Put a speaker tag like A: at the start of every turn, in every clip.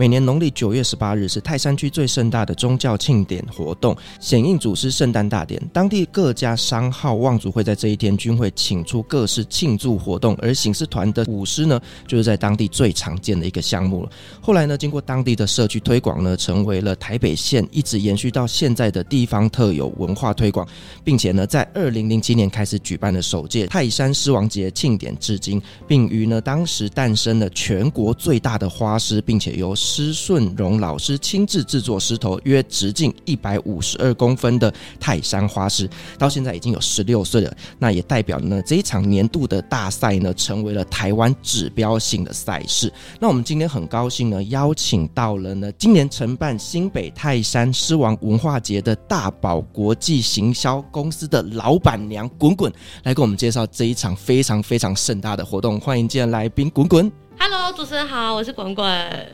A: 每年农历九月十八日是泰山区最盛大的宗教庆典活动——显应祖师圣诞大典。当地各家商号望族会在这一天均会请出各式庆祝活动，而醒狮团的舞狮呢，就是在当地最常见的一个项目了。后来呢，经过当地的社区推广呢，成为了台北县一直延续到现在的地方特有文化推广，并且呢，在二零零七年开始举办了首届泰山狮王节庆典至今，并于呢当时诞生了全国最大的花狮，并且由施顺荣老师亲自制作狮头，约直径一百五十二公分的泰山花狮，到现在已经有十六岁了。那也代表呢这一场年度的大赛呢，成为了台湾指标性的赛事。那我们今天很高兴呢，邀请到了呢今年承办新北泰山狮王文化节的大宝国际行销公司的老板娘滚滚，来给我们介绍这一场非常非常盛大的活动。欢迎今天来宾滚滚。
B: Hello，主持人好，我是滚滚。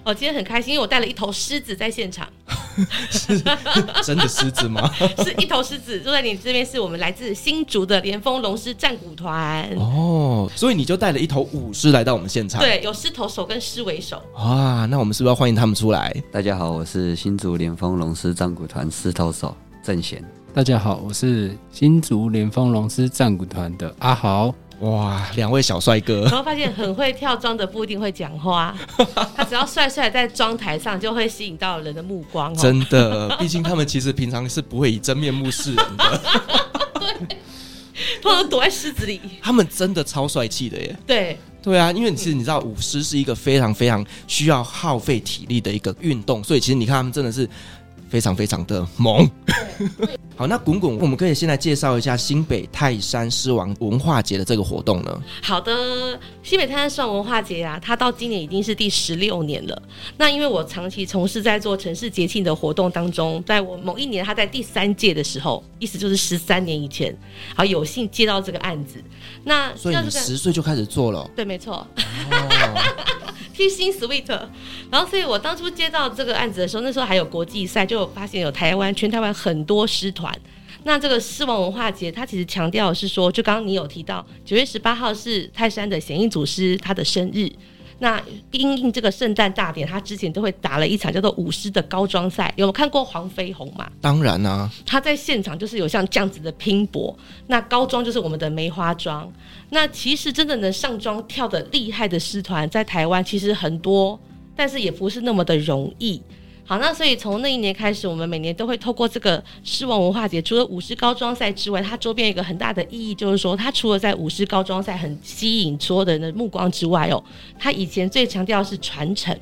B: 我今天很开心，因为我带了一头狮子在现场。
A: 是真的狮子吗？
B: 是一头狮子，坐在你这边，是我们来自新竹的连峰龙狮战鼓团。
A: 哦，所以你就带了一头舞狮来到我们现场。
B: 对，有狮头手跟狮尾手。
A: 哇，那我们是不是要欢迎他们出来？
C: 大家好，我是新竹连峰龙狮战鼓团狮头手郑贤。
D: 大家好，我是新竹连峰龙狮战鼓团的阿豪。
A: 哇，两位小帅哥！
B: 然后发现很会跳装的不一定会讲话，他只要帅帅在妆台上就会吸引到人的目光。
A: 真的，毕竟他们其实平常是不会以真面目示人的。
B: 对，通常躲在狮子里。
A: 他们真的超帅气的耶！
B: 对，
A: 对啊，因为其实你知道，舞狮是一个非常非常需要耗费体力的一个运动，所以其实你看他们真的是。非常非常的猛，好，那滚滚，我们可以先来介绍一下新北泰山狮王文化节的这个活动呢。
B: 好的，新北泰山狮王文化节啊，它到今年已经是第十六年了。那因为我长期从事在做城市节庆的活动当中，在我某一年，它在第三届的时候，意思就是十三年以前，好有幸接到这个案子。那
A: 所以你十岁就开始做了？
B: 对，没错。贴心 sweet，然后所以我当初接到这个案子的时候，那时候还有国际赛，就发现有台湾全台湾很多师团。那这个狮王文化节，它其实强调是说，就刚刚你有提到九月十八号是泰山的显应祖师他的生日。那因应这个圣诞大典，他之前都会打了一场叫做舞狮的高装赛，有没有看过黄飞鸿嘛？
A: 当然啊，
B: 他在现场就是有像这样子的拼搏。那高装就是我们的梅花桩。那其实真的能上妆跳的厉害的狮团，在台湾其实很多，但是也不是那么的容易。好，那所以从那一年开始，我们每年都会透过这个狮王文化节，除了舞狮高装赛之外，它周边一个很大的意义，就是说它除了在舞狮高装赛很吸引所有的人的目光之外，哦，它以前最强调的是传承。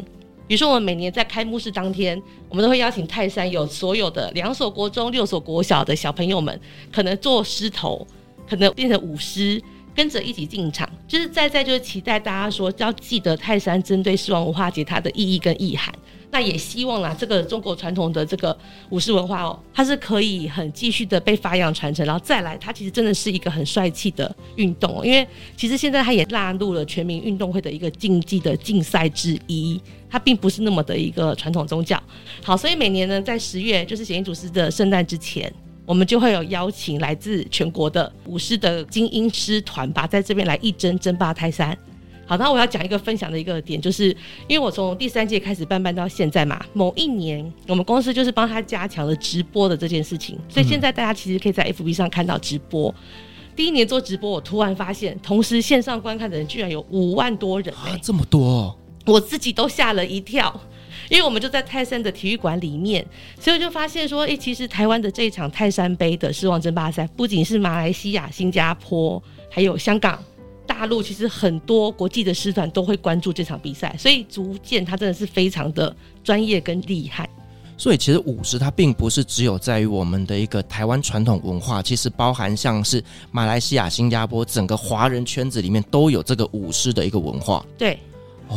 B: 比如说，我们每年在开幕式当天，我们都会邀请泰山有所有的两所国中、六所国小的小朋友们，可能做狮头，可能变成舞狮，跟着一起进场，就是在在就是期待大家说要记得泰山针对狮王文化节它的意义跟意涵。那也希望啦，这个中国传统的这个武士文化哦，它是可以很继续的被发扬传承，然后再来，它其实真的是一个很帅气的运动哦。因为其实现在它也纳入了全民运动会的一个竞技的竞赛之一，它并不是那么的一个传统宗教。好，所以每年呢，在十月就是显应祖师的圣诞之前，我们就会有邀请来自全国的舞狮的精英师团吧，在这边来一争争霸泰山。好，那我要讲一个分享的一个点，就是因为我从第三届开始办办到现在嘛，某一年我们公司就是帮他加强了直播的这件事情，所以现在大家其实可以在 FB 上看到直播。嗯、第一年做直播，我突然发现，同时线上观看的人居然有五万多人，欸，啊，
A: 这么多，哦，
B: 我自己都吓了一跳，因为我们就在泰山的体育馆里面，所以我就发现说，哎、欸，其实台湾的这一场泰山杯的狮王争霸赛，不仅是马来西亚、新加坡，还有香港。大陆其实很多国际的师团都会关注这场比赛，所以足见他真的是非常的专业跟厉害。
A: 所以其实舞狮它并不是只有在于我们的一个台湾传统文化，其实包含像是马来西亚、新加坡整个华人圈子里面都有这个舞狮的一个文化。
B: 对，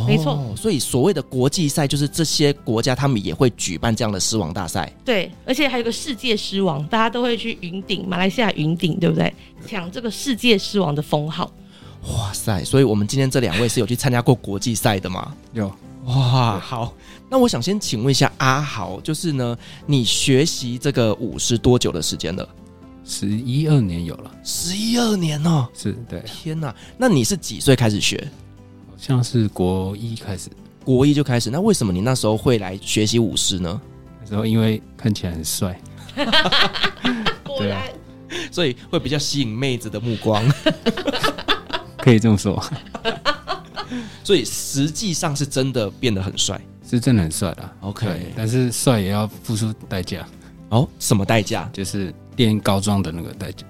B: 没错。
A: 哦，所以所谓的国际赛，就是这些国家他们也会举办这样的狮王大赛。
B: 对，而且还有个世界狮王，大家都会去云顶，马来西亚云顶，对不对？抢这个世界狮王的封号。
A: 哇塞！所以我们今天这两位是有去参加过国际赛的吗？
D: 有。
A: 哇，好。那我想先请问一下阿豪，就是呢，你学习这个舞是多久的时间了？
D: 十一二年有了，
A: 十一二年哦，
D: 是对。
A: 天哪，那你是几岁开始学？
D: 好像是国一开始，
A: 国一就开始。那为什么你那时候会来学习舞狮呢？
D: 那时候因为看起来很帅，
B: 果然，
A: 所以会比较吸引妹子的目光，
D: 可以这么说。
A: 所以实际上是真的变得很帅，
D: 是真的很帅的。
A: OK，
D: 但是帅也要付出代价。
A: 哦，什么代价？
D: 就是练高桩的那个代价。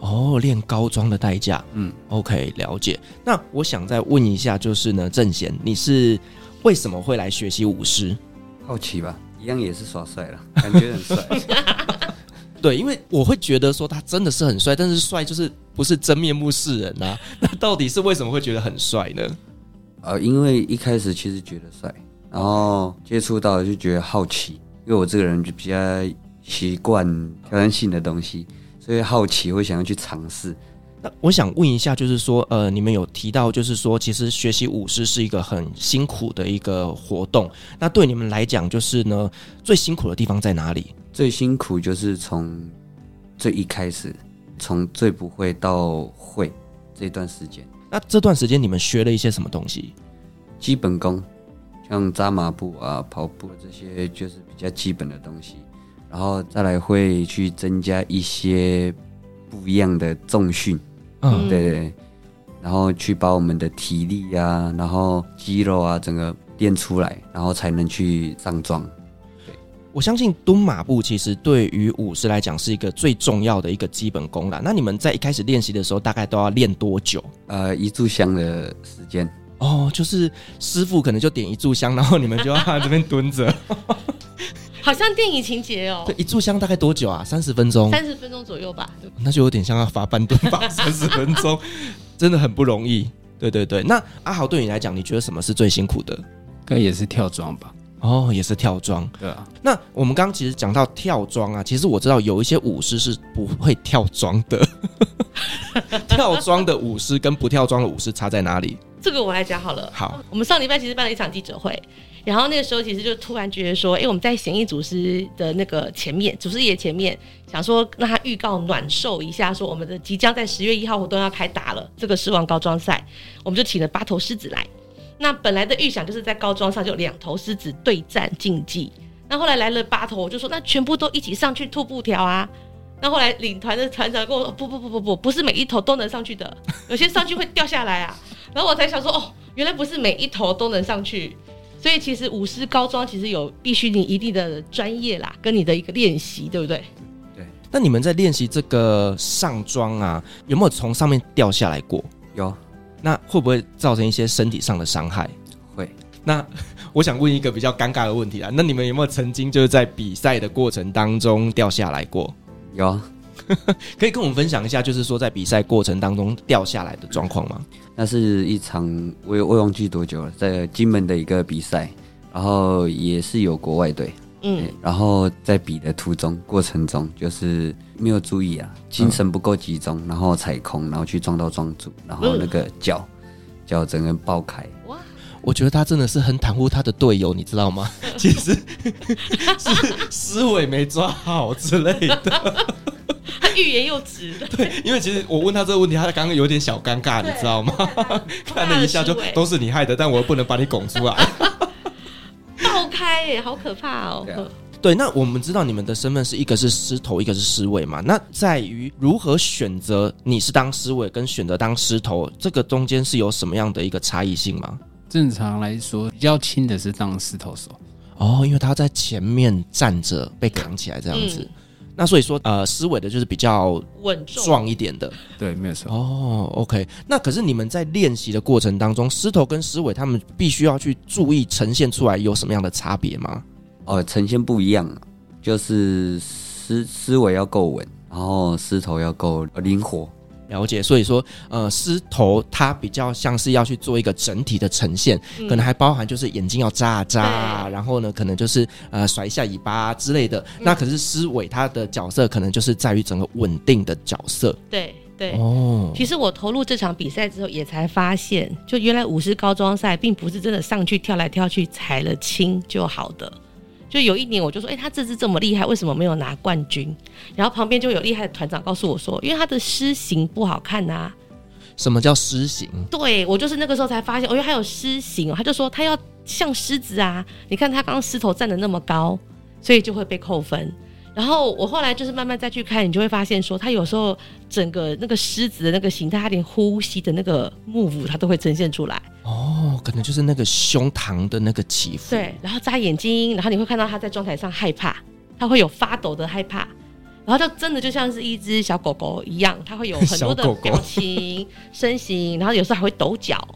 A: 哦，练高桩的代价。
D: 嗯
A: ，OK，了解。那我想再问一下，就是呢，正贤，你是为什么会来学习舞狮？
C: 好奇吧，一样也是耍帅了，感觉很帅。
A: 对，因为我会觉得说他真的是很帅，但是帅就是不是真面目示人啊。那到底是为什么会觉得很帅呢？
C: 呃，因为一开始其实觉得帅，然后接触到就觉得好奇，因为我这个人就比较习惯挑战性的东西，所以好奇会想要去尝试。
A: 那我想问一下，就是说，呃，你们有提到，就是说，其实学习舞狮是一个很辛苦的一个活动。那对你们来讲，就是呢，最辛苦的地方在哪里？
C: 最辛苦就是从最一开始，从最不会到会这段时间。
A: 那这段时间你们学了一些什么东西？
C: 基本功，像扎马步啊、跑步这些，就是比较基本的东西。然后再来会去增加一些不一样的重训，嗯，对对。然后去把我们的体力啊，然后肌肉啊，整个练出来，然后才能去上妆。
A: 我相信蹲马步其实对于武士来讲是一个最重要的一个基本功啦。那你们在一开始练习的时候，大概都要练多久？
C: 呃，一炷香的时间。
A: 哦，就是师傅可能就点一炷香，然后你们就要在这边蹲着。
B: 好像电影情节哦。
A: 对，一炷香大概多久啊？三十分钟。
B: 三十分钟左右吧。
A: 那就有点像要罚半蹲吧，三十分钟，真的很不容易。对对对。那阿豪对你来讲，你觉得什么是最辛苦的？应
D: 该也是跳装吧。
A: 哦，也是跳装，
D: 对啊。
A: 那我们刚刚其实讲到跳装啊，其实我知道有一些舞狮是不会跳装的。跳装的舞狮跟不跳装的舞狮差在哪里？
B: 这个我来讲好了。
A: 好，
B: 我们上礼拜其实办了一场记者会，然后那个时候其实就突然觉得说，哎，我们在显艺祖师的那个前面，祖师爷前面，想说让他预告暖寿一下，说我们的即将在十月一号活动要开打了，这个狮王高桩赛，我们就请了八头狮子来。那本来的预想就是在高桩上就两头狮子对战竞技，那后来来了八头，我就说那全部都一起上去吐布条啊。那后来领团的团长跟我说不不不不不，不是每一头都能上去的，有些上去会掉下来啊。然后我才想说哦，原来不是每一头都能上去，所以其实舞狮高桩其实有必须你一定的专业啦，跟你的一个练习，对不对？
C: 对。
A: 那你们在练习这个上桩啊，有没有从上面掉下来过？
C: 有。
A: 那会不会造成一些身体上的伤害？
C: 会。
A: 那 我想问一个比较尴尬的问题啊，那你们有没有曾经就是在比赛的过程当中掉下来过？
C: 有。
A: 可以跟我们分享一下，就是说在比赛过程当中掉下来的状况吗？
C: 那是一场我我忘记多久了，在金门的一个比赛，然后也是有国外队。嗯，然后在比的途中过程中，就是没有注意啊，精神不够集中，然后踩空，然后去撞到桩柱，然后那个脚脚整个爆开。哇！
A: 我觉得他真的是很袒护他的队友，你知道吗？其实 是思维没抓好之类的，
B: 他欲言又止。
A: 对，因为其实我问他这个问题，他刚刚有点小尴尬，你知道吗？看了一下就都是你害的，但我又不能把你拱出来。
B: 爆开耶，好可怕哦！
A: 对，那我们知道你们的身份是一个是狮头，一个是狮尾嘛。那在于如何选择你是当狮尾跟选择当狮头，这个中间是有什么样的一个差异性吗？
D: 正常来说，比较轻的是当狮头手
A: 哦，因为他在前面站着被扛起来这样子。嗯那所以说，呃，狮尾的就是比较稳壮一点的，
D: 对，没有错。
A: 哦，OK。那可是你们在练习的过程当中，狮头跟狮尾他们必须要去注意呈现出来有什么样的差别吗？
C: 哦，呈现不一样，就是狮狮尾要够稳，然后狮头要够灵活。
A: 了解，所以说，呃，狮头它比较像是要去做一个整体的呈现，嗯、可能还包含就是眼睛要眨啊眨啊，然后呢，可能就是呃甩一下尾巴、啊、之类的。嗯、那可是狮尾它的角色可能就是在于整个稳定的角色。
B: 对对哦，其实我投入这场比赛之后，也才发现，就原来舞狮高装赛并不是真的上去跳来跳去踩了青就好的。就有一年，我就说，哎、欸，他这支这么厉害，为什么没有拿冠军？然后旁边就有厉害的团长告诉我说，因为他的狮形不好看啊。
A: 什么叫狮形？
B: 对，我就是那个时候才发现，哦，因为他有狮形，他就说他要像狮子啊。你看他刚刚狮头站的那么高，所以就会被扣分。然后我后来就是慢慢再去看，你就会发现说，他有时候整个那个狮子的那个形态，它连呼吸的那个 move，它都会呈现出来。
A: 哦，可能就是那个胸膛的那个起伏。
B: 对，然后眨眼睛，然后你会看到它在妆台上害怕，它会有发抖的害怕，然后就真的就像是一只小狗狗一样，它会有很多的 表情、狗狗身形，然后有时候还会抖脚，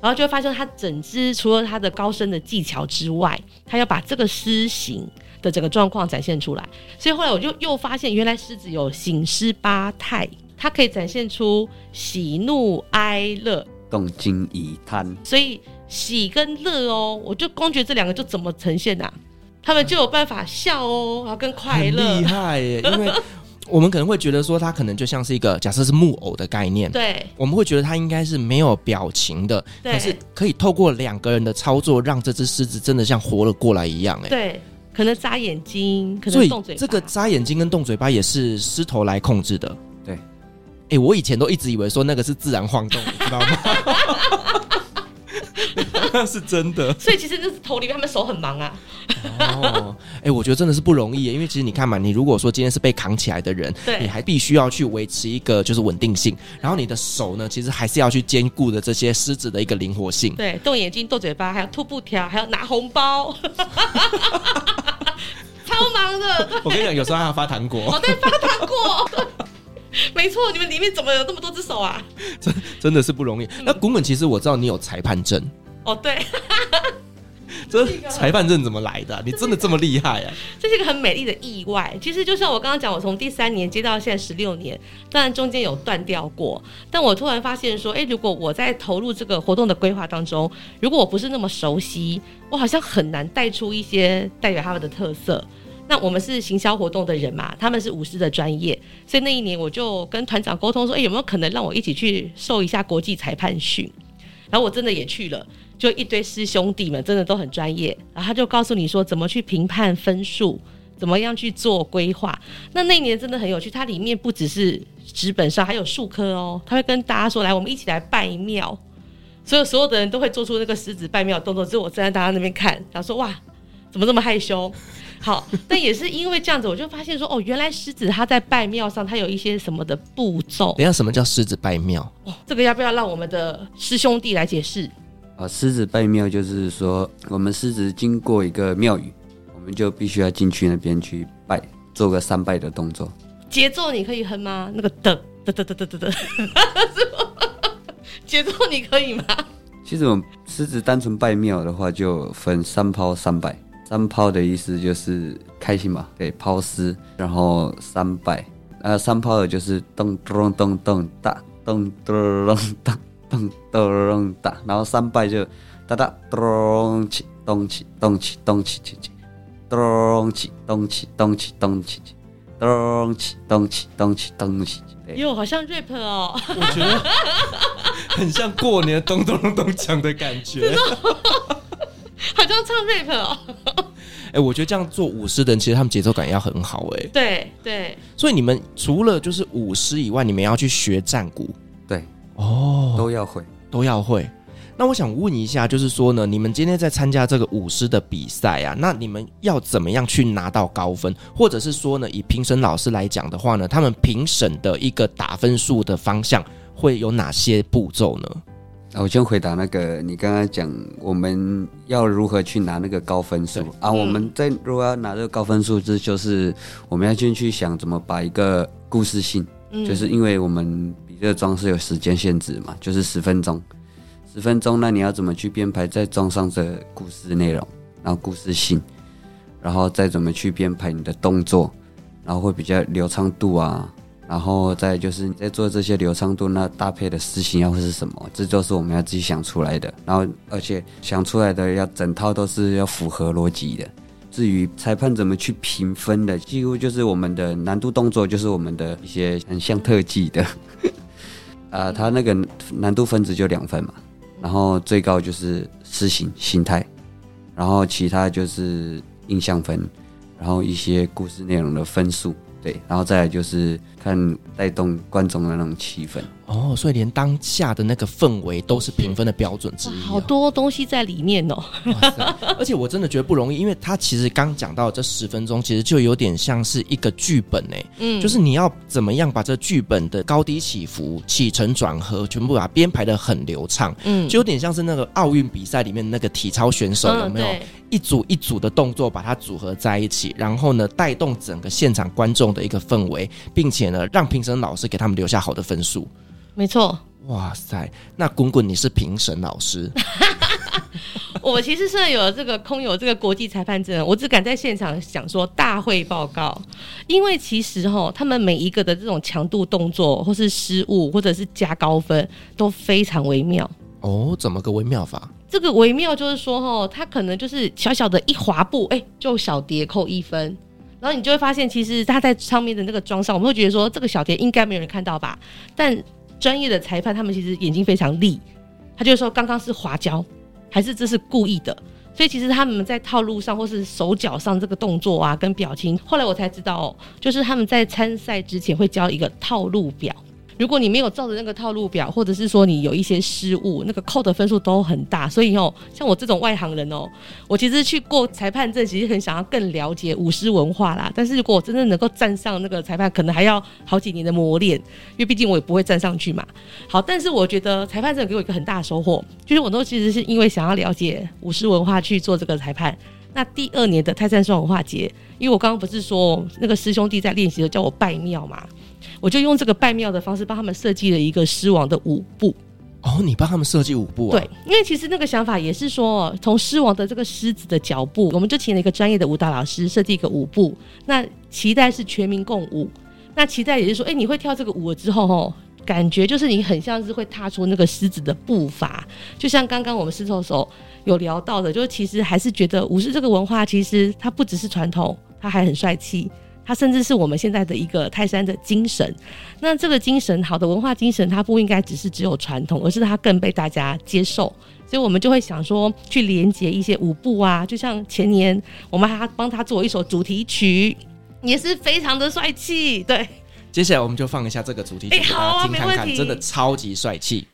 B: 然后就会发现它整只除了它的高深的技巧之外，它要把这个狮形的整个状况展现出来。所以后来我就又发现，原来狮子有醒狮八态，它可以展现出喜怒哀乐。
C: 动静以贪，
B: 所以喜跟乐哦，我就光觉得这两个就怎么呈现呐、啊？他们就有办法笑哦，然后跟快乐，
A: 厉害耶！因为我们可能会觉得说，它可能就像是一个假设是木偶的概念，
B: 对，
A: 我们会觉得它应该是没有表情的，
B: 对，
A: 可是可以透过两个人的操作，让这只狮子真的像活了过来一样，哎，
B: 对，可能眨眼睛，可能动嘴巴，
A: 这个眨眼睛跟动嘴巴也是狮头来控制的。对哎、欸，我以前都一直以为说那个是自然晃动，你知道吗？那 是真的。
B: 所以其实就是头里面他们手很忙啊。
A: 哦，哎、欸，我觉得真的是不容易，因为其实你看嘛，你如果说今天是被扛起来的人，
B: 对，
A: 你还必须要去维持一个就是稳定性，然后你的手呢，其实还是要去兼顾的这些狮子的一个灵活性。
B: 对，动眼睛、动嘴巴，还有吐布条，还要拿红包，超忙的。
A: 我跟你讲，有时候还要发糖果。
B: 哦，对，发糖果。没错，你们里面怎么有那么多只手啊？
A: 真真的是不容易。嗯、那古艮，其实我知道你有裁判证。
B: 哦，对，
A: 这裁判证怎么来的、啊？你真的这么厉害啊？
B: 这是一个很美丽的意外。其实就像我刚刚讲，我从第三年接到现在十六年，当然中间有断掉过。但我突然发现说，哎，如果我在投入这个活动的规划当中，如果我不是那么熟悉，我好像很难带出一些代表他们的特色。那我们是行销活动的人嘛，他们是舞狮的专业，所以那一年我就跟团长沟通说，哎，有没有可能让我一起去受一下国际裁判训？然后我真的也去了，就一堆师兄弟们真的都很专业，然后他就告诉你说怎么去评判分数，怎么样去做规划。那那一年真的很有趣，它里面不只是纸本上，还有术科哦，他会跟大家说，来，我们一起来拜庙，所有所有的人都会做出那个狮子拜庙的动作，只有我站在大家那边看，然后说哇，怎么这么害羞？好，但也是因为这样子，我就发现说，哦，原来狮子它在拜庙上，它有一些什么的步骤。
A: 等下，什么叫狮子拜庙？
B: 哦，这个要不要让我们的师兄弟来解释？
C: 啊，狮子拜庙就是说，我们狮子经过一个庙宇，我们就必须要进去那边去拜，做个三拜的动作。
B: 节奏你可以哼吗？那个噔噔噔噔噔噔噔，节奏你可以吗？
C: 其实我们狮子单纯拜庙的话，就分三抛三拜。三抛的意思就是开心嘛，对，抛丝，然后三拜，呃，三抛的就是咚咚咚咚哒，咚咚咚哒，咚咚哒，然后三拜就哒哒咚起咚起咚起咚起起起，咚起咚起咚起咚起起，咚起咚起咚起咚起起，
B: 哟，好像 rap 哦，
A: 我觉得很像过年咚咚咚咚锵的感觉。
B: 好像唱 rap 哦，
A: 哎、欸，我觉得这样做舞狮的人，其实他们节奏感要很好、欸，哎，
B: 对对。
A: 所以你们除了就是舞狮以外，你们要去学战鼓，
C: 对，
A: 哦，
C: 都要会，
A: 都要会。那我想问一下，就是说呢，你们今天在参加这个舞狮的比赛啊，那你们要怎么样去拿到高分？或者是说呢，以评审老师来讲的话呢，他们评审的一个打分数的方向会有哪些步骤呢？
C: 我先回答那个，你刚刚讲我们要如何去拿那个高分数啊？我们在如果要拿这个高分数，这就是我们要先去想怎么把一个故事性，就是因为我们比这个装是有时间限制嘛，就是十分钟，十分钟，那你要怎么去编排在装上这故事内容，然后故事性，然后再怎么去编排你的动作，然后会比较流畅度啊，然后再就是你在做这些流畅度，那搭配的实行要会是什么？这就是我们要自己想出来的。然后而且想出来的要整套都是要符合逻辑的。至于裁判怎么去评分的，几乎就是我们的难度动作，就是我们的一些很像特技的。啊、呃，他那个难度分值就两分嘛，然后最高就是实行心态，然后其他就是印象分，然后一些故事内容的分数，对，然后再来就是看带动观众的那种气氛。
A: 哦，所以连当下的那个氛围都是评分的标准之一，哦，
B: 好多东西在里面哦。
A: 而且我真的觉得不容易，因为他其实刚讲到这十分钟，其实就有点像是一个剧本哎，嗯，就是你要怎么样把这剧本的高低起伏、起承转合全部把它编排的很流畅，嗯，就有点像是那个奥运比赛里面那个体操选手有没有一组一组的动作把它组合在一起，然后呢带动整个现场观众的一个氛围，并且呢让评审老师给他们留下好的分数。
B: 没错，
A: 哇塞！那滚滚你是评审老师，
B: 我其实是有了这个空有这个国际裁判证，我只敢在现场讲说大会报告，因为其实哈，他们每一个的这种强度动作，或是失误，或者是加高分，都非常微妙。
A: 哦，怎么个微妙法？
B: 这个微妙就是说哈，他可能就是小小的一滑步，哎，就小蝶扣一分，然后你就会发现，其实他在上面的那个装上，我们会觉得说这个小蝶应该没有人看到吧，但专业的裁判，他们其实眼睛非常利，他就说刚刚是滑胶，还是这是故意的？所以其实他们在套路上或是手脚上这个动作啊，跟表情，后来我才知道哦，就是他们在参赛之前会交一个套路表。如果你没有照着那个套路表，或者是说你有一些失误，那个扣的分数都很大。所以哦，像我这种外行人哦，我其实去过裁判证，其实很想要更了解舞狮文化啦。但是如果我真正能够站上那个裁判，可能还要好几年的磨练，因为毕竟我也不会站上去嘛。好，但是我觉得裁判证给我一个很大的收获，就是我都其实是因为想要了解舞狮文化去做这个裁判。那第二年的泰山双文化节，因为我刚刚不是说那个师兄弟在练习的叫我拜庙嘛。我就用这个拜庙的方式帮他们设计了一个狮王的舞步。
A: 哦，你帮他们设计舞步啊？
B: 对，因为其实那个想法也是说，从狮王的这个狮子的脚步，我们就请了一个专业的舞蹈老师设计一个舞步。那期待是全民共舞。那期待也是说，哎，你会跳这个舞了之后，吼，感觉就是你很像是会踏出那个狮子的步伐。就像刚刚我们狮头手有聊到的，就是其实还是觉得舞狮这个文化，其实它不只是传统，它还很帅气。它甚至是我们现在的一个泰山的精神。那这个精神，好的文化精神，它不应该只是只有传统，而是它更被大家接受。所以我们就会想说，去连接一些舞步啊，就像前年我们还帮他做一首主题曲，也是非常的帅气。对，
A: 接下来我们就放一下这个主题曲，给大家听看看，真的超级帅气。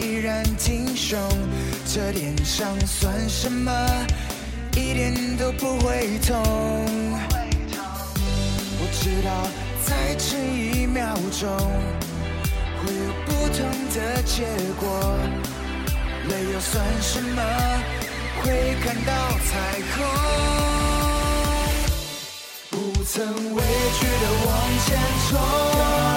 E: 依然挺胸这点伤算什么？一点都不会痛。我知道再迟一秒钟会有不同的结果。泪又算什么？会看到彩虹。不曾畏惧的往前冲。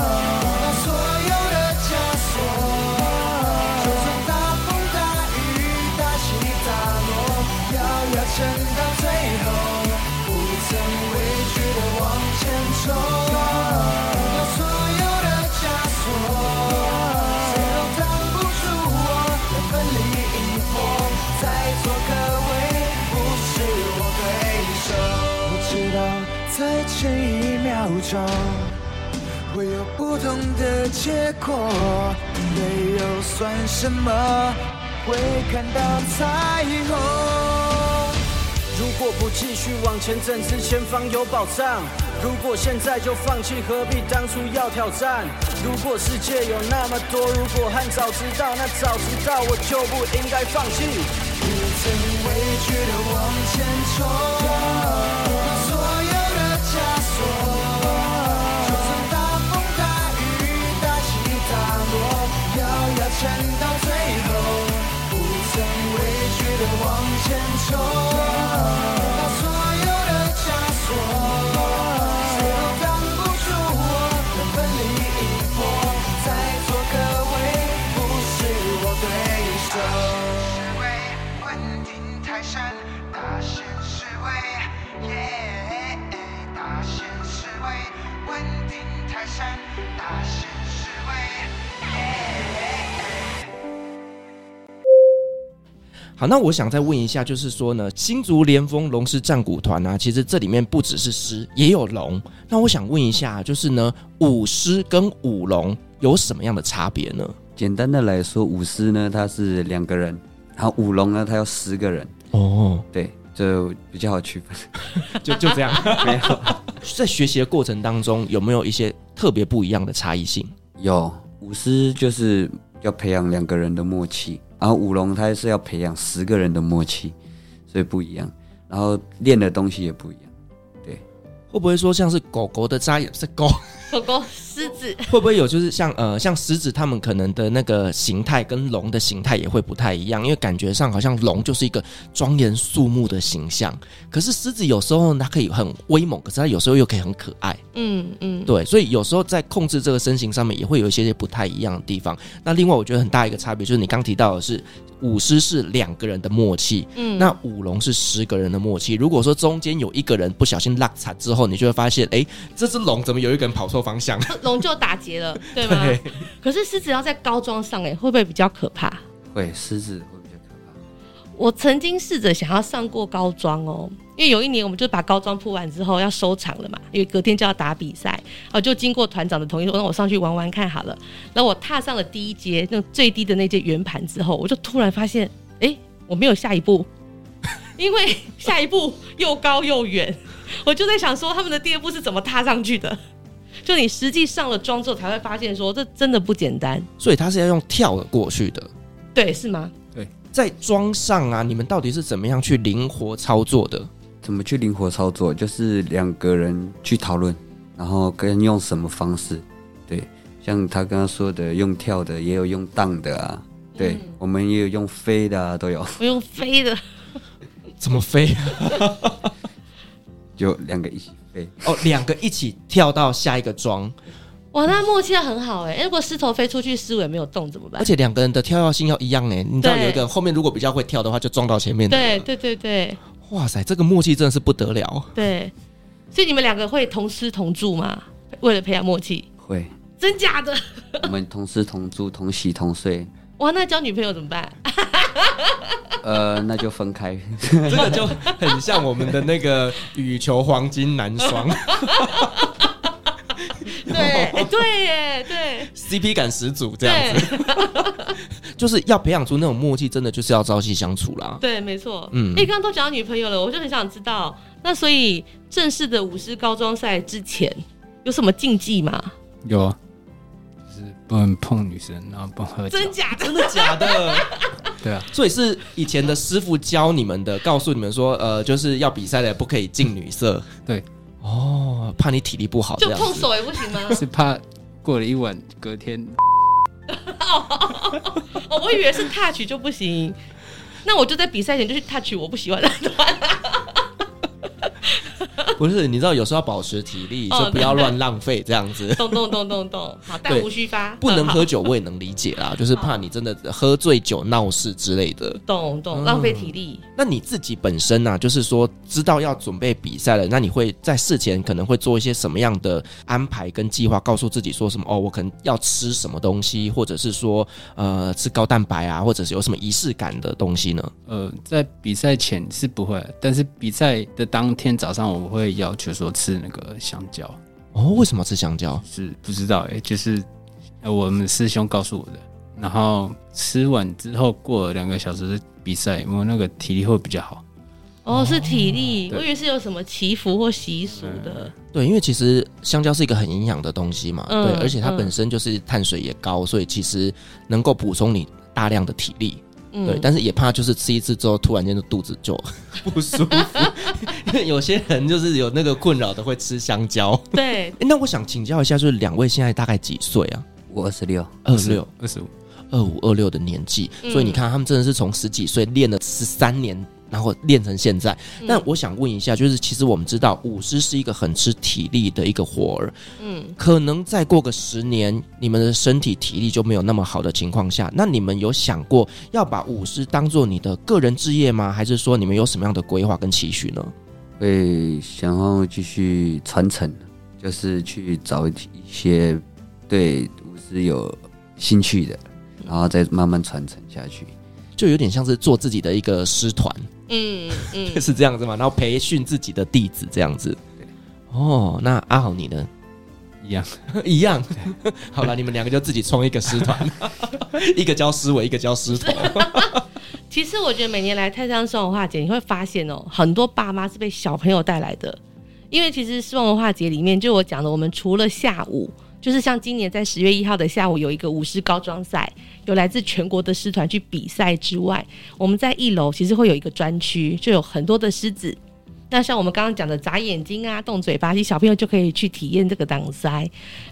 E: 会有不同的结果，没有算什么？会看到彩虹。
F: 如果不继续往前，怎知前方有宝藏？如果现在就放弃，何必当初要挑战？如果世界有那么多，如果和早知道，那早知道我就不应该放弃。
E: 不曾畏惧的往前冲。撑到最后不曾畏惧的往前冲所有的枷锁谁都挡不住我的奋力一搏在座各位不是我对手大显威稳定泰山大显威 yeah 大显威稳定泰山
A: 好，那我想再问一下，就是说呢，新竹连丰龙狮战鼓团啊，其实这里面不只是狮，也有龙。那我想问一下，就是呢，舞狮跟舞龙有什么样的差别呢？
C: 简单的来说，舞狮呢，它是两个人，然后舞龙呢，它要十个人。
A: 哦，
C: 对，就比较好区分，
A: 就就这样。
C: 没有，
A: 在学习的过程当中，有没有一些特别不一样的差异性？
C: 有舞狮就是要培养两个人的默契。然后舞龙它是要培养十个人的默契，所以不一样。然后练的东西也不一样，对。
A: 会不会说像是狗狗的扎眼是狗？
B: 狗狗、狮子
A: 会不会有就是像呃像狮子，他们可能的那个形态跟龙的形态也会不太一样，因为感觉上好像龙就是一个庄严肃穆的形象，可是狮子有时候它可以很威猛，可是它有时候又可以很可爱。
B: 嗯嗯，
A: 对，所以有时候在控制这个身形上面也会有一些些不太一样的地方。那另外我觉得很大一个差别就是你刚提到的是。舞狮是两个人的默契，嗯，那舞龙是十个人的默契。如果说中间有一个人不小心落差之后，你就会发现，哎，这只龙怎么有一个人跑错方向？
B: 龙就打结了，对吗？对。可是狮子要在高桩上，哎，会不会比较可怕？
C: 会，狮子会比较可怕。
B: 我曾经试着想要上过高桩哦。因为有一年，我们就把高桩铺完之后要收场了嘛，因为隔天就要打比赛，啊，就经过团长的同意说，让我上去玩玩看好了。然后我踏上了第一阶，那最低的那阶圆盘之后，我就突然发现，哎，我没有下一步，因为下一步又高又远。我就在想说，他们的第二步是怎么踏上去的？就你实际上了妆之后，才会发现说，这真的不简单。
A: 所以他是要用跳的过去的，
B: 对，是吗？
A: 对，在妆上啊，你们到底是怎么样去灵活操作的？
C: 怎么去灵活操作？就是两个人去讨论，然后跟用什么方式。对，像他刚刚说的，用跳的，也有用荡的啊。对，嗯、我们也有用飞的啊，都有。
B: 我用飞的，
A: 怎么飞？
C: 就两个一起飞。
A: 哦，两个一起跳到下一个桩。
B: 哇，那默契要很好哎。如果狮头飞出去，狮尾没有动怎么办？
A: 而且两个人的跳跃性要一样哎。你知道有一个后面如果比较会跳的话，就撞到前面的。
B: 对对对对。
A: 哇塞，这个默契真的是不得了。
B: 对，所以你们两个会同吃同住吗？为了培养默契，
C: 会。
B: 真假的？
C: 我们同吃同住，同洗同睡。
B: 哇，那交女朋友怎么办？
C: 呃，那就分开。
A: 这个就很像我们的那个羽球黄金男双。
B: 对对耶，对
A: ，CP 感十足这样子，就是要培养出那种默契，真的就是要朝夕相处啦。
B: 对，没错。嗯，哎，刚刚都讲到女朋友了，我就很想知道，那所以正式的舞狮高中赛之前有什么禁忌吗？
D: 有啊，就是不能碰女生，然后不能喝酒。
B: 真假的？
A: 真的假的？
D: 对啊，
A: 所以是以前的师傅教你们的，告诉你们说，呃，就是要比赛的不可以近女色。
D: 对。
A: 哦，怕你体力不好，
B: 就碰手也不行吗？
D: 是怕过了一晚，隔天。
B: 哦，我以为是 touch 就不行，那我就在比赛前就去 touch 我不喜欢的团。
A: 不是，你知道有时候要保持体力，就、哦、不要乱浪费这样子。
B: 动动动动动，好，但无虚发。
A: 不能喝酒，我也能理解啦，就是怕你真的喝醉酒闹事之类的。
B: 懂懂，浪费体力、嗯。
A: 那你自己本身呢、啊？就是说，知道要准备比赛了，那你会在事前可能会做一些什么样的安排跟计划？告诉自己说什么？哦，我可能要吃什么东西，或者是说，呃，吃高蛋白啊，或者是有什么仪式感的东西呢？
D: 呃，在比赛前是不会，但是比赛的当天早上我会要求说吃。那个香蕉
A: 哦？为什么吃香蕉？
D: 是不知道哎、欸，就是我们师兄告诉我的。然后吃完之后，过了两个小时的比赛，我那个体力会比较好。
B: 哦，是体力，我以为是有什么祈福或习俗的。
A: 对，因为其实香蕉是一个很营养的东西嘛，嗯、对，而且它本身就是碳水也高，所以其实能够补充你大量的体力。嗯、对，但是也怕就是吃一次之后，突然间的肚子就 不舒服，因为有些人就是有那个困扰的会吃香蕉。
B: 对，
A: 那我想请教一下，就是两位现在大概几岁啊？
C: 我二十六，
A: 二十六，
D: 二十五，
A: 二五二六的年纪，所以你看他们真的是从十几岁练了十三年。然后练成现在，但我想问一下，就是其实我们知道舞狮是一个很吃体力的一个活儿，嗯，可能再过个十年，你们的身体体力就没有那么好的情况下，那你们有想过要把舞狮当做你的个人职业吗？还是说你们有什么样的规划跟期许呢？
C: 会想要继续传承，就是去找一些对舞狮有兴趣的，然后再慢慢传承下去，
A: 就有点像是做自己的一个师团，
B: 嗯嗯，
A: 是这样子嘛？然后培训自己的弟子这样子。哦，那阿豪你呢？
D: 一样
A: 一样。好了，你们两个就自己创一个师团，一个教师尾，一个教师头。
B: 其实我觉得每年来泰山狮王文化节，你会发现哦，很多爸妈是被小朋友带来的。因为其实狮王文化节里面，就我讲的，我们除了下午，就是像今年在十月一号的下午有一个舞狮高装赛，有来自全国的狮团去比赛之外，我们在一楼其实会有一个专区，就有很多的狮子。那像我们刚刚讲的眨眼睛啊、动嘴巴，其实小朋友就可以去体验这个挡塞。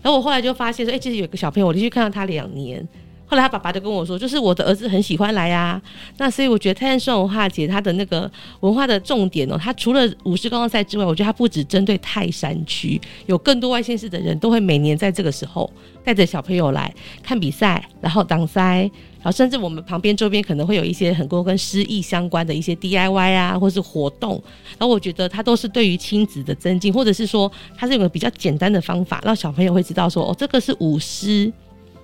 B: 然后我后来就发现说，哎，其实有个小朋友，我连续看到他两年。后来他爸爸就跟我说，就是我的儿子很喜欢来呀。那所以我觉得泰山文化节它的那个文化的重点哦，它除了舞狮高装赛之外，我觉得它不只针对泰山区，有更多外县市的人都会每年在这个时候带着小朋友来看比赛，然后挡塞，然后甚至我们旁边周边可能会有一些很多跟诗意相关的一些 DIY 啊，或是活动。然后我觉得它都是对于亲子的增进，或者是说它是有个比较简单的方法，让小朋友会知道说哦，这个是舞狮。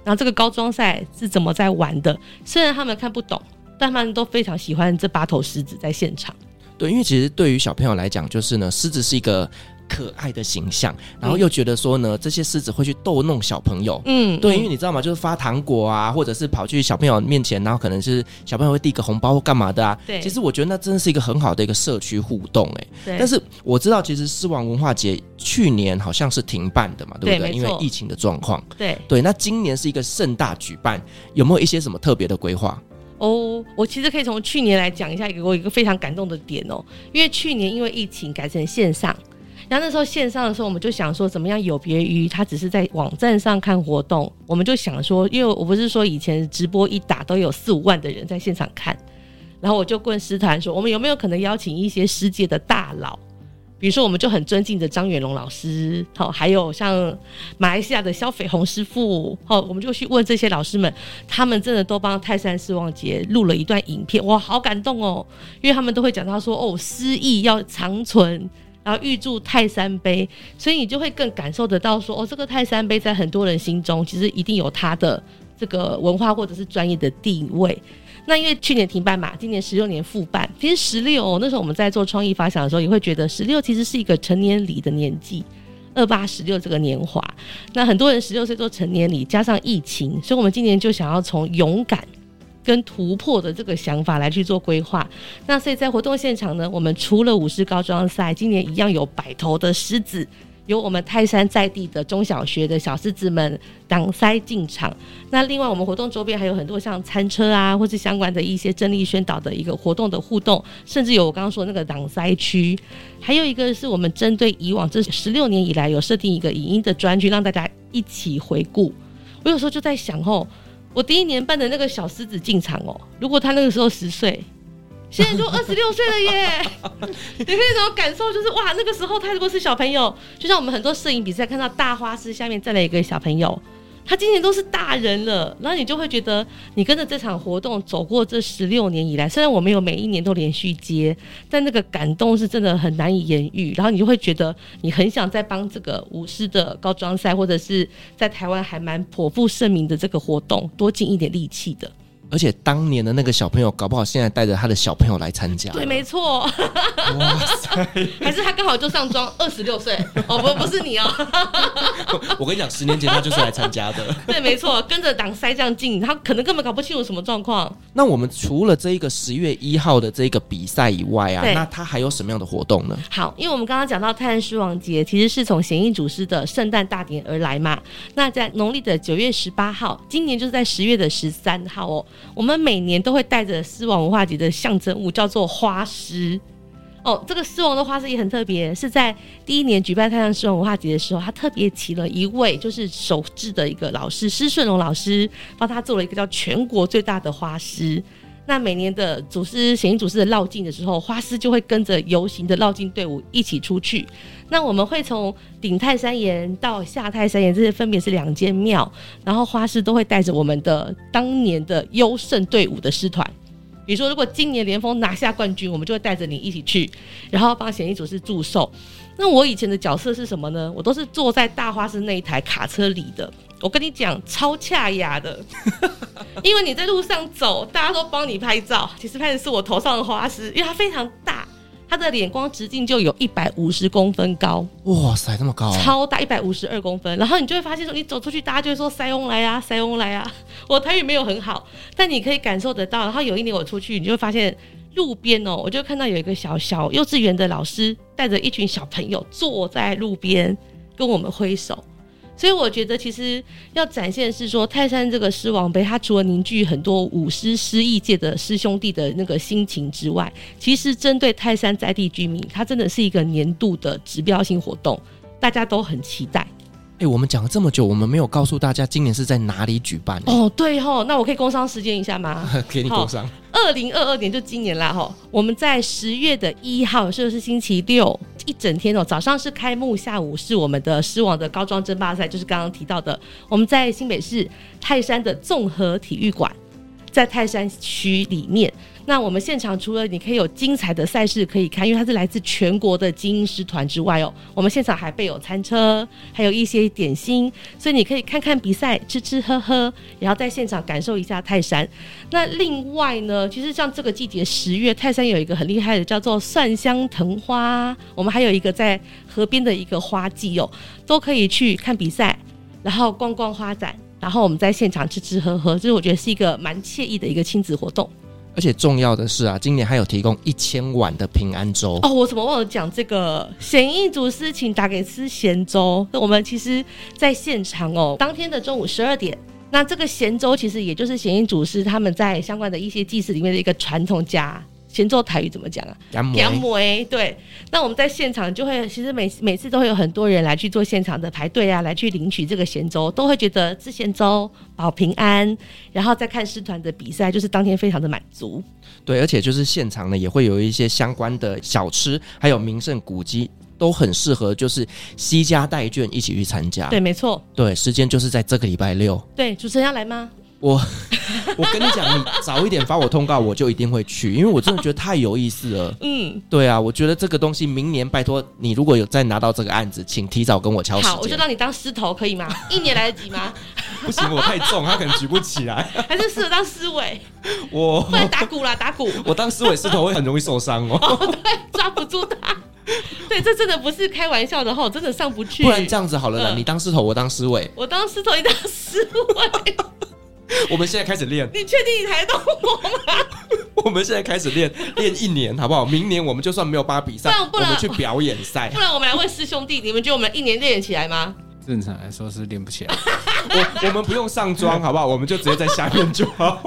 B: 然后这个高装赛是怎么在玩的？虽然他们看不懂，但他们都非常喜欢这八头狮子在现场。
A: 对，因为其实对于小朋友来讲，就是呢，狮子是一个。可爱的形象，然后又觉得说呢，这些狮子会去逗弄小朋友，嗯，对，因为你知道吗？就是发糖果啊，或者是跑去小朋友面前，然后可能是小朋友会递个红包或干嘛的啊。对，其实我觉得那真的是一个很好的一个社区互动，哎，对。但是我知道，其实狮王文化节去年好像是停办的嘛，对不对？对，因为疫情的状况。对对，那今年是一个盛大举办，有没有一些什么特别的规划？
B: 哦，我其实可以从去年来讲一下，给我一个非常感动的点哦，因为去年因为疫情改成线上。那那时候线上的时候，我们就想说怎么样有别于他只是在网站上看活动，我们就想说，因为我不是说以前直播一打都有四五万的人在现场看，然后我就问师团说，我们有没有可能邀请一些世界的大佬，比如说我们就很尊敬的张远龙老师，好，还有像马来西亚的萧斐鸿师傅，好，我们就去问这些老师们，他们真的都帮泰山狮王节录了一段影片，哇，好感动哦，因为他们都会讲到说，哦，诗意要长存。然后预祝泰山杯，所以你就会更感受得到说，哦，这个泰山杯在很多人心中其实一定有它的这个文化或者是专业的地位。那因为去年停办嘛，今年十六年复办，其实十六那时候我们在做创意发想的时候，也会觉得十六其实是一个成年礼的年纪，二八十六这个年华。那很多人十六岁做成年礼，加上疫情，所以我们今年就想要从勇敢。跟突破的这个想法来去做规划，那所以在活动现场呢，我们除了舞狮高装赛，今年一样有百头的狮子，有我们泰山在地的中小学的小狮子们挡塞进场。那另外我们活动周边还有很多像餐车啊，或是相关的一些政令宣导的一个活动的互动，甚至有我刚刚说那个挡塞区，还有一个是我们针对以往这十六年以来有设定一个影音的专区，让大家一起回顾。我有时候就在想哦。我第一年办的那个小狮子进场哦，如果他那个时候十岁，现在就 二十六岁了耶！你可以怎么感受？就是哇，那个时候他如果是小朋友，就像我们很多摄影比赛看到大花师下面站了一个小朋友。他今年都是大人了，然后你就会觉得，你跟着这场活动走过这十六年以来，虽然我没有每一年都连续接，但那个感动是真的很难以言喻。然后你就会觉得，你很想再帮这个舞狮的高装赛，或者是在台湾还蛮颇负盛名的这个活动，多尽一点力气的。
A: 而且当年的那个小朋友，搞不好现在带着他的小朋友来参加。
B: 对，没错。哇塞！还是他刚好就上妆，二十六岁。哦，不，不是你哦。
A: 我跟你讲，十年前他就是来参加的。
B: 对，没错，跟着挡塞这样进，他可能根本搞不清楚什么状况。
A: 那我们除了这一个十月一号的这个比赛以外啊，那他还有什么样的活动呢？
B: 好，因为我们刚刚讲到泰山狮王节，其实是从显应祖师的圣诞大典而来嘛。那在农历的九月十八号，今年就是在十月的十三号哦。我们每年都会带着狮王文化节的象征物，叫做花狮。哦，这个狮王的花狮也很特别，是在第一年举办太阳狮王文化节的时候，他特别请了一位就是手制的一个老师施顺龙老师，帮他做了一个叫全国最大的花狮。那每年的祖师显应祖师的绕境的时候，花师就会跟着游行的绕境队伍一起出去。那我们会从顶泰山岩到下泰山岩，这些分别是两间庙，然后花师都会带着我们的当年的优胜队伍的师团，比如说，如果今年连峰拿下冠军，我们就会带着你一起去，然后帮显艺组织祝寿。那我以前的角色是什么呢？我都是坐在大花市那一台卡车里的。我跟你讲，超恰雅的，因为你在路上走，大家都帮你拍照。其实拍的是我头上的花丝，因为它非常大，它的脸光直径就有一百五十公分高。
A: 哇塞，那么高啊！
B: 超大，一百五十二公分。然后你就会发现说，你走出去，大家就会说“塞翁来啊，塞翁来啊”。我台语没有很好，但你可以感受得到。然后有一年我出去，你就会发现。路边哦，我就看到有一个小小幼稚园的老师带着一群小朋友坐在路边跟我们挥手，所以我觉得其实要展现是说，泰山这个狮王杯，它除了凝聚很多舞狮狮艺界的师兄弟的那个心情之外，其实针对泰山在地居民，它真的是一个年度的指标性活动，大家都很期待。
A: 哎、欸，我们讲了这么久，我们没有告诉大家今年是在哪里举办
B: 哦。对吼，那我可以工商时间一下吗？
A: 给你工商。
B: 二零二二年就今年啦吼，我们在十月的一号，就是星期六，一整天哦，早上是开幕，下午是我们的狮王的高桩争霸赛，就是刚刚提到的，我们在新北市泰山的综合体育馆，在泰山区里面。那我们现场除了你可以有精彩的赛事可以看，因为它是来自全国的精英师团之外哦，我们现场还备有餐车，还有一些点心，所以你可以看看比赛，吃吃喝喝，然后在现场感受一下泰山。那另外呢，其实像这个季节十月，泰山有一个很厉害的叫做蒜香藤花，我们还有一个在河边的一个花季哦，都可以去看比赛，然后逛逛花展，然后我们在现场吃吃喝喝，这是我觉得是一个蛮惬意的一个亲子活动。
A: 而且重要的是啊，今年还有提供一千碗的平安粥
B: 哦。我怎么忘了讲这个？咸益祖师请打给吃咸粥。那我们其实在现场哦，当天的中午十二点，那这个咸粥其实也就是显艺祖师他们在相关的一些祭祀里面的一个传统家。咸粥台语怎么讲啊？杨梅对。那我们在现场就会，其实每每次都会有很多人来去做现场的排队啊，来去领取这个咸粥，都会觉得吃咸粥保平安，然后再看师团的比赛，就是当天非常的满足。
A: 对，而且就是现场呢，也会有一些相关的小吃，还有名胜古迹，都很适合，就是西家带眷一起去参加。
B: 对，没错。
A: 对，时间就是在这个礼拜六。
B: 对，主持人要来吗？
A: 我 我跟你讲，你早一点发我通告，我就一定会去，因为我真的觉得太有意思了。嗯，对啊，我觉得这个东西明年拜托你，如果有再拿到这个案子，请提早跟我敲。
B: 好，我就让你当狮头，可以吗？一年来得及吗？
A: 不行，我太重，他可能举不起来。
B: 还是适合当狮尾？
A: 我
B: 不能打鼓啦，打鼓。
A: 我当狮尾狮头会很容易受伤哦。
B: 哦，对，抓不住他。对，这真的不是开玩笑的话，我真的上不去。
A: 不然这样子好了啦，嗯、你当狮头，我当狮尾。
B: 我当狮头，你当狮尾。
A: 我们现在开始练，
B: 你确定你抬得动我吗？
A: 我们现在开始练，练一年好不好？明年我们就算没有办法比赛，我们去表演赛。
B: 不然我们来问师兄弟，你们觉得我们一年练起来吗？
D: 正常来说是练不起来。
A: 我我们不用上妆好不好？我们就直接在下面就好。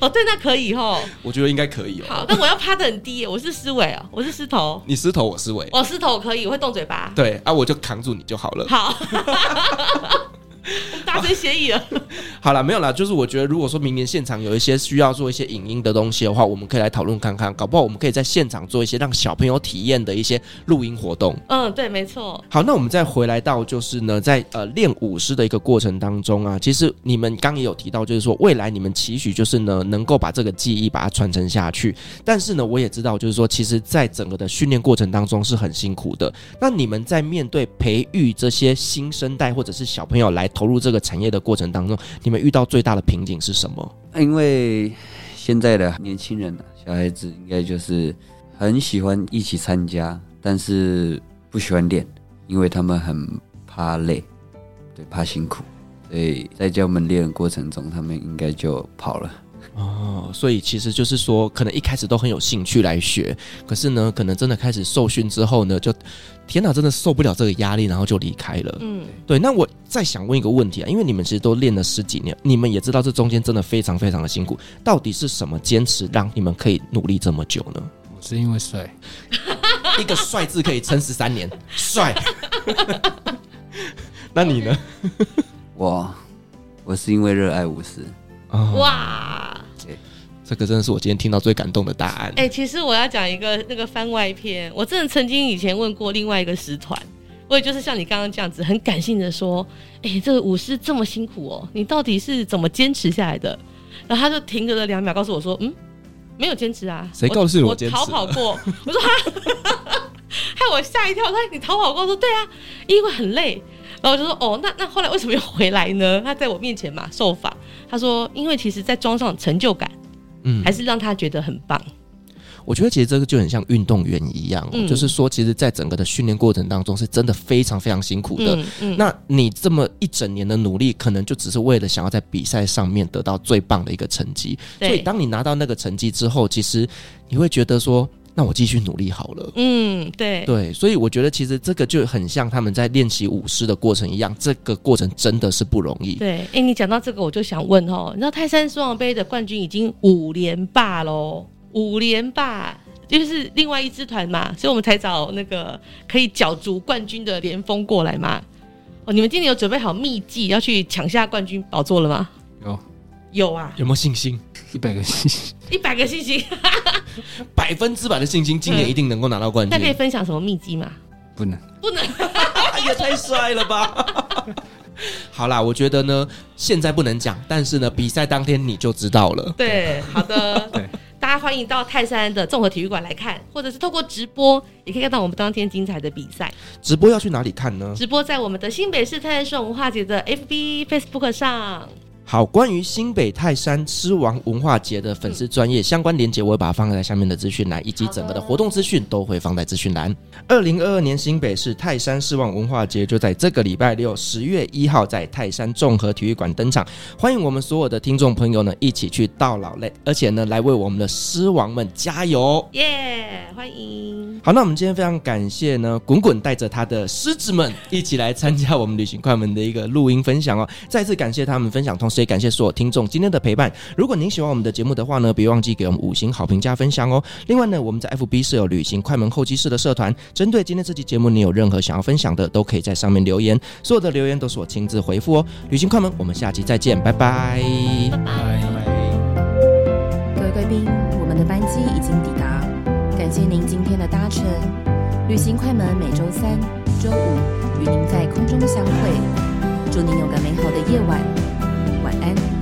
B: 哦，对，那可以哦。
A: 我觉得应该可以哦。
B: 好，但我要趴的很低，我是狮尾哦，我是狮头。
A: 你狮头，我狮尾。
B: 我狮头可以，我会动嘴巴。
A: 对啊，我就扛住你就好了。
B: 好。达成协议了。
A: 好了，没有啦。就是我觉得，如果说明年现场有一些需要做一些影音的东西的话，我们可以来讨论看看，搞不好我们可以在现场做一些让小朋友体验的一些录音活动。
B: 嗯，对，没错。
A: 好，那我们再回来到就是呢，在呃练舞狮的一个过程当中啊，其实你们刚也有提到，就是说未来你们期许就是呢，能够把这个技艺把它传承下去。但是呢，我也知道，就是说，其实在整个的训练过程当中是很辛苦的。那你们在面对培育这些新生代或者是小朋友来投入这个产业的过程当中，你们遇到最大的瓶颈是什么？
C: 因为现在的年轻人、小孩子应该就是很喜欢一起参加，但是不喜欢练，因为他们很怕累，对，怕辛苦，所以在教我们练的过程中，他们应该就跑了。
A: 哦，所以其实就是说，可能一开始都很有兴趣来学，可是呢，可能真的开始受训之后呢，就天哪，真的受不了这个压力，然后就离开了。嗯，对。那我再想问一个问题啊，因为你们其实都练了十几年，你们也知道这中间真的非常非常的辛苦，到底是什么坚持让你们可以努力这么久呢？
D: 我是因为帅，
A: 一个帅字可以撑十三年，帅。那你呢？
C: 我我是因为热爱舞狮。
A: 哦、哇！这个真的是我今天听到最感动的答案。
B: 哎、欸，其实我要讲一个那个番外篇，我真的曾经以前问过另外一个师团，我也就是像你刚刚这样子，很感性的说，哎、欸，这个舞狮这么辛苦哦，你到底是怎么坚持下来的？然后他就停格了两秒，告诉我说，嗯，没有坚持啊。
A: 谁告诉我？
B: 我逃跑过。我说哈，害我吓一跳。他说你逃跑过？我说对啊，因为很累。然后我就说哦，那那后来为什么又回来呢？他在我面前嘛受访，他说因为其实在装上成就感，嗯，还是让他觉得很棒。
A: 我觉得其实这个就很像运动员一样，嗯、就是说，其实，在整个的训练过程当中，是真的非常非常辛苦的。嗯嗯、那你这么一整年的努力，可能就只是为了想要在比赛上面得到最棒的一个成绩。对所以，当你拿到那个成绩之后，其实你会觉得说，那我继续努力好了。
B: 嗯，对
A: 对。所以，我觉得其实这个就很像他们在练习舞狮的过程一样，这个过程真的是不容易。
B: 对，哎，你讲到这个，我就想问哦，你知道泰山双王杯的冠军已经五连霸喽，五连霸。就是另外一支团嘛，所以我们才找那个可以角逐冠军的连峰过来嘛。哦，你们今年有准备好秘籍要去抢下冠军宝座了吗？
D: 有，
B: 啊。
A: 有没有信心？
D: 一百个信心，
B: 一百个信心，
A: 百分之百的信心，今年一定能够拿到冠军。
B: 那可以分享什么秘籍吗？
D: 不能，
B: 不能，
A: 也太帅了吧！好啦，我觉得呢，现在不能讲，但是呢，比赛当天你就知道了。
B: 对，好的，对。大家欢迎到泰山的综合体育馆来看，或者是透过直播，也可以看到我们当天精彩的比赛。
A: 直播要去哪里看呢？
B: 直播在我们的新北市泰山狮王文化节的 FB、Facebook 上。
A: 好，关于新北泰山狮王文化节的粉丝专业相关链接，我会把它放在下面的资讯栏，以及整个的活动资讯都会放在资讯栏。二零二二年新北市泰山狮王文化节就在这个礼拜六，十月一号在泰山综合体育馆登场，欢迎我们所有的听众朋友呢一起去到老嘞，而且呢来为我们的狮王们加油，
B: 耶！Yeah, 欢迎。
A: 好，那我们今天非常感谢呢滚滚带着他的狮子们一起来参加我们旅行快门的一个录音分享哦，再次感谢他们分享，同时。所以感谢所有听众今天的陪伴。如果您喜欢我们的节目的话呢，别忘记给我们五星好评加分享哦。另外呢，我们在 FB 设有旅行快门候机室的社团，针对今天这期节目，你有任何想要分享的，都可以在上面留言，所有的留言都是我亲自回复哦。旅行快门，我们下期再见，拜拜，
B: 拜拜。各位贵宾，我们的班机已经抵达，感谢您今天的搭乘。旅行快门每周三、周五与您在空中相会，祝您有个美好的夜晚。晚安。